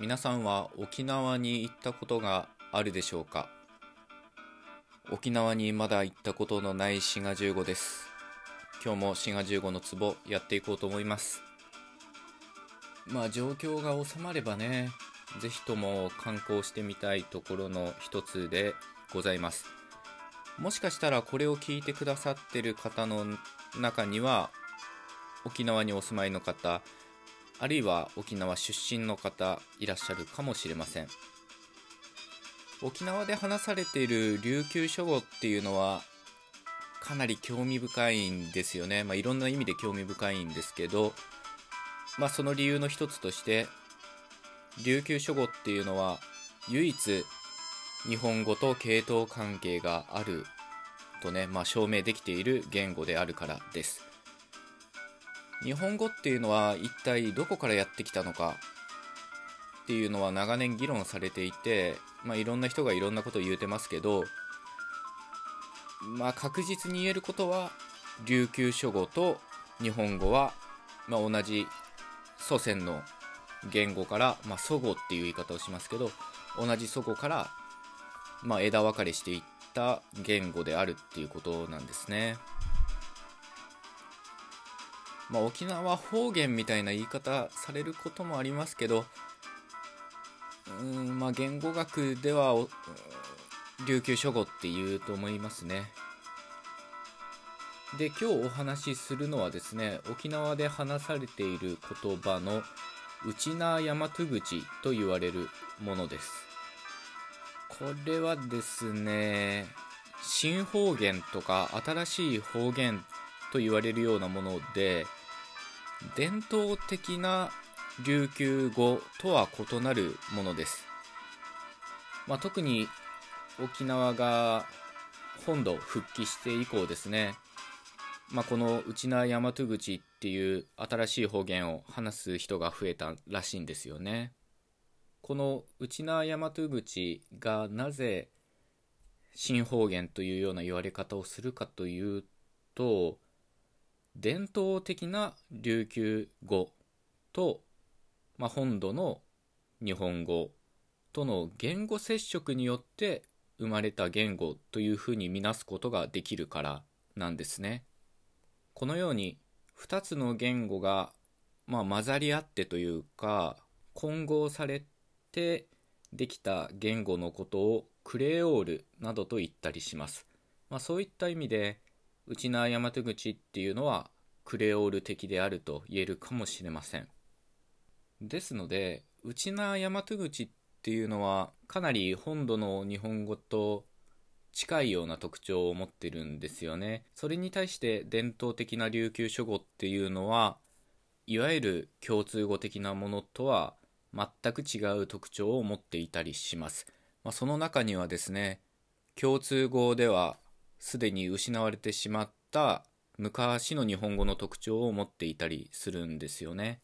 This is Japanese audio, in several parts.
皆さんは沖縄に行ったことがあるでしょうか？沖縄にまだ行ったことのない滋賀15です。今日も滋賀15の壺やっていこうと思います。まあ状況が収まればねぜひとも観光してみたいところの一つでございます。もしかしたらこれを聞いてくださってる方の中には沖縄にお住まいの方あるいは沖縄出身の方いらっしゃるかもしれません。沖縄で話されている琉球書語っていうのはかなり興味深いんですよね、まあ、いろんな意味で興味深いんですけど、まあ、その理由の一つとして琉球書語っていうのは唯一日本語と系統関係があるとね、まあ、証明できている言語であるからです。日本語っていうのは一体どこからやってきたのか？っていうのは長年議論されていて、まあ、いろんな人がいろんなことを言うてますけど、まあ、確実に言えることは琉球書語と日本語は、まあ、同じ祖先の言語から、まあ、祖語っていう言い方をしますけど同じ祖語から、まあ、枝分かれしていった言語であるっていうことなんですね。まあ、沖縄方言みたいな言い方されることもありますけどうんまあ言語学では琉球書語っていうと思いますね。で今日お話しするのはですね沖縄で話されている言葉の内名大和口と言われるものです。これはですね新方言とか新しい方言と言われるようなもので伝統的な琉球語とは異なるものです、まあ、特に沖縄が本土復帰して以降ですね、まあ、この内名大和口っていう新しい方言を話す人が増えたらしいんですよね。この内名大和口がなぜ新方言というような言われ方をするかというと伝統的な琉球語と、まあ、本土の日本語との言語接触によって生まれた言語というふうに見なすことができるからなんですね。このように2つの言語が、まあ、混ざり合ってというか混合されてできた言語のことをクレオールなどと言ったりします。まあ、そういった意味で内縄大和口っていうのはクレオール的であると言えるかもしれません。ですので内縄大和口っていうのはかなり本土の日本語と近いような特徴を持ってるんですよね。それに対して伝統的な琉球書語っていうのはいわゆる共通語的なものとは全く違う特徴を持っていたりします、まあ、その中にはですね共通語ではすでに失われてしまった昔の日本語の特徴を持っていたりするんですよね。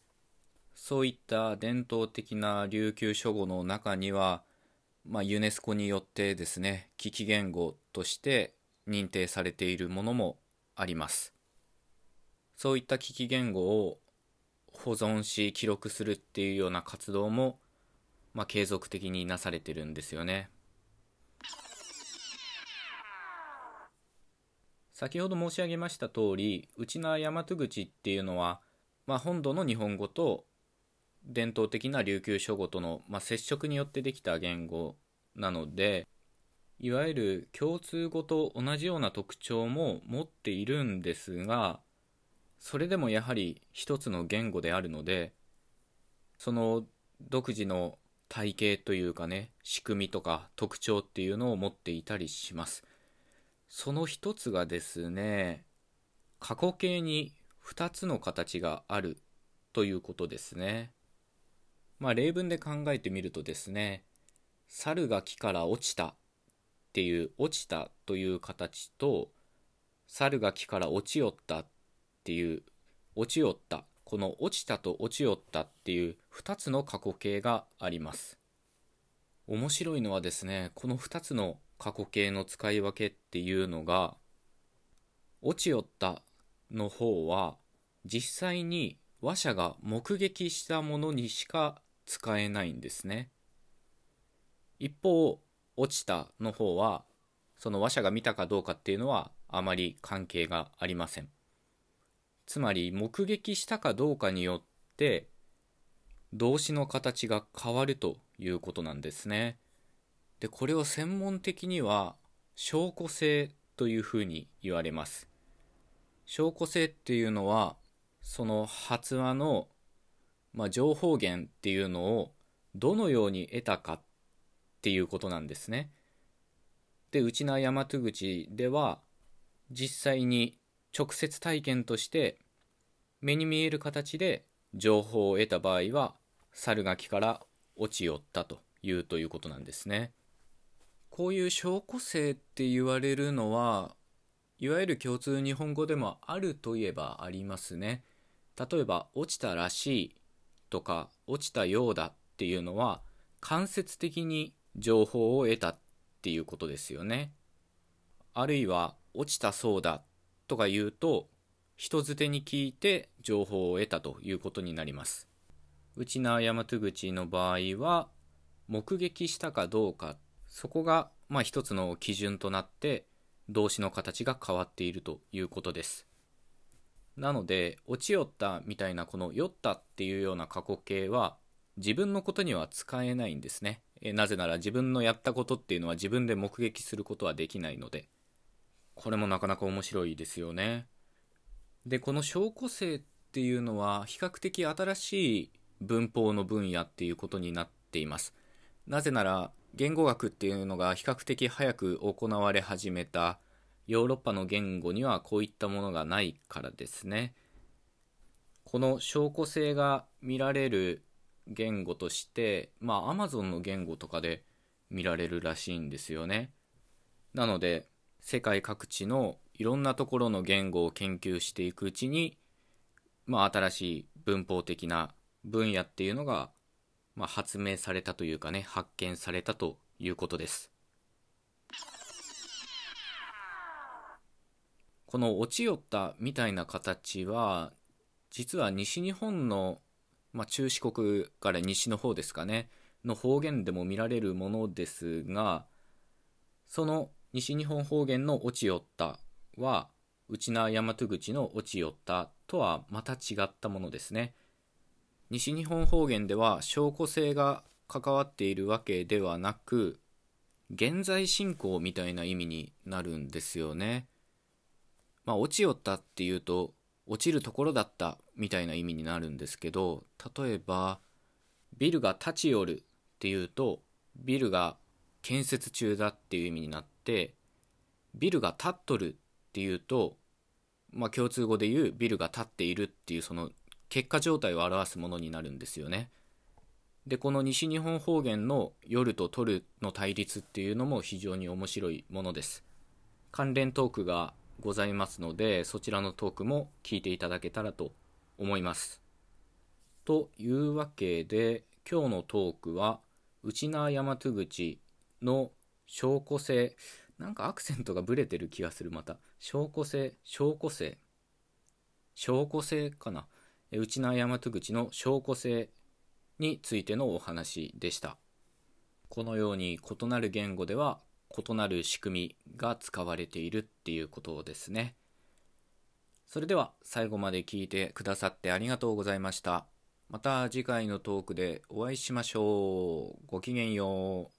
そういった伝統的な琉球書語の中には、まあ、ユネスコによってですね、危機言語として認定されているものもあります。そういった危機言語を保存し記録するっていうような活動も、まあ、継続的になされてるんですよね。先ほど申し上げました通り内縄大和口っていうのは、まあ、本土の日本語と伝統的な琉球書語との、まあ、接触によってできた言語なのでいわゆる共通語と同じような特徴も持っているんですがそれでもやはり一つの言語であるのでその独自の体系というかね仕組みとか特徴っていうのを持っていたりします。その一つがですね過去形に2つの形があるということですね。まあ例文で考えてみるとですね猿が木から落ちたっていう落ちたという形と猿が木から落ちよったっていう落ちよったこの落ちたと落ちよったっていう2つの過去形があります。面白いのはですねこの2つの過去形の使い分けっていうのが落ちよったの方は実際に話者が目撃したものにしか使えないんですね。一方落ちたの方はその話者が見たかどうかっていうのはあまり関係がありません。つまり目撃したかどうかによって動詞の形が変わるということなんですねでこれを専門的には証拠性というふうに言われます証拠性っていうのはその発話の、まあ、情報源っていうのをどのように得たかっていうことなんですね。で内縄大和口では実際に直接体験として目に見える形で情報を得た場合は猿垣から落ち寄ったというということなんですね。こういう証拠性って言われるのはいわゆる共通日本語でもあるといえばありますね。例えば落ちたらしいとか落ちたようだっていうのは間接的に情報を得たっていうことですよね。あるいは落ちたそうだとか言うと人づてに聞いて情報を得たということになります。内縄大和口の場合は目撃したかどうかそこがまあ一つの基準となって動詞の形が変わっているということです。なので、落ちよったみたいなこの酔ったっていうような過去形は自分のことには使えないんですね。えなぜなら自分のやったことっていうのは自分で目撃することはできないので。これもなかなか面白いですよね。で、この証拠性っていうのは比較的新しい文法の分野っていうことになっています。なぜなら言語学っていうのが比較的早く行われ始めたヨーロッパの言語にはこういったものがないからですね。この証拠性が見られる言語として、まあ Amazon の言語とかで見られるらしいんですよね。なので世界各地のいろんなところの言語を研究していくうちに、まあ新しい文法的な分野っていうのがまあ、発明されたというかね発見されたということですこの落ちよったみたいな形は実は西日本の、まあ、中四国から西の方ですかねの方言でも見られるものですがその西日本方言の落ちよったは内縄大和口の落ちよったとはまた違ったものですね。西日本方言では証拠性が関わっているわけではなく現在進行みたいな意味になるんですよね。まあ落ちよったっていうと落ちるところだったみたいな意味になるんですけど例えばビルが立ち寄るっていうとビルが建設中だっていう意味になってビルが立っとるっていうとまあ共通語で言うビルが立っているっていうその結果状態を表すものになるんですよね。でこの西日本方言の夜と取るの対立っていうのも非常に面白いものです。関連トークがございますのでそちらのトークも聞いていただけたらと思います。というわけで今日のトークは内縄大和口の証拠性なんかアクセントがブレてる気がするまた証拠性証拠性証拠性かな内縄大和口の証拠性についてのお話でした。このように異なる言語では異なる仕組みが使われているっていうことですね。それでは最後まで聞いてくださってありがとうございました。また次回のトークでお会いしましょう。ごきげんよう。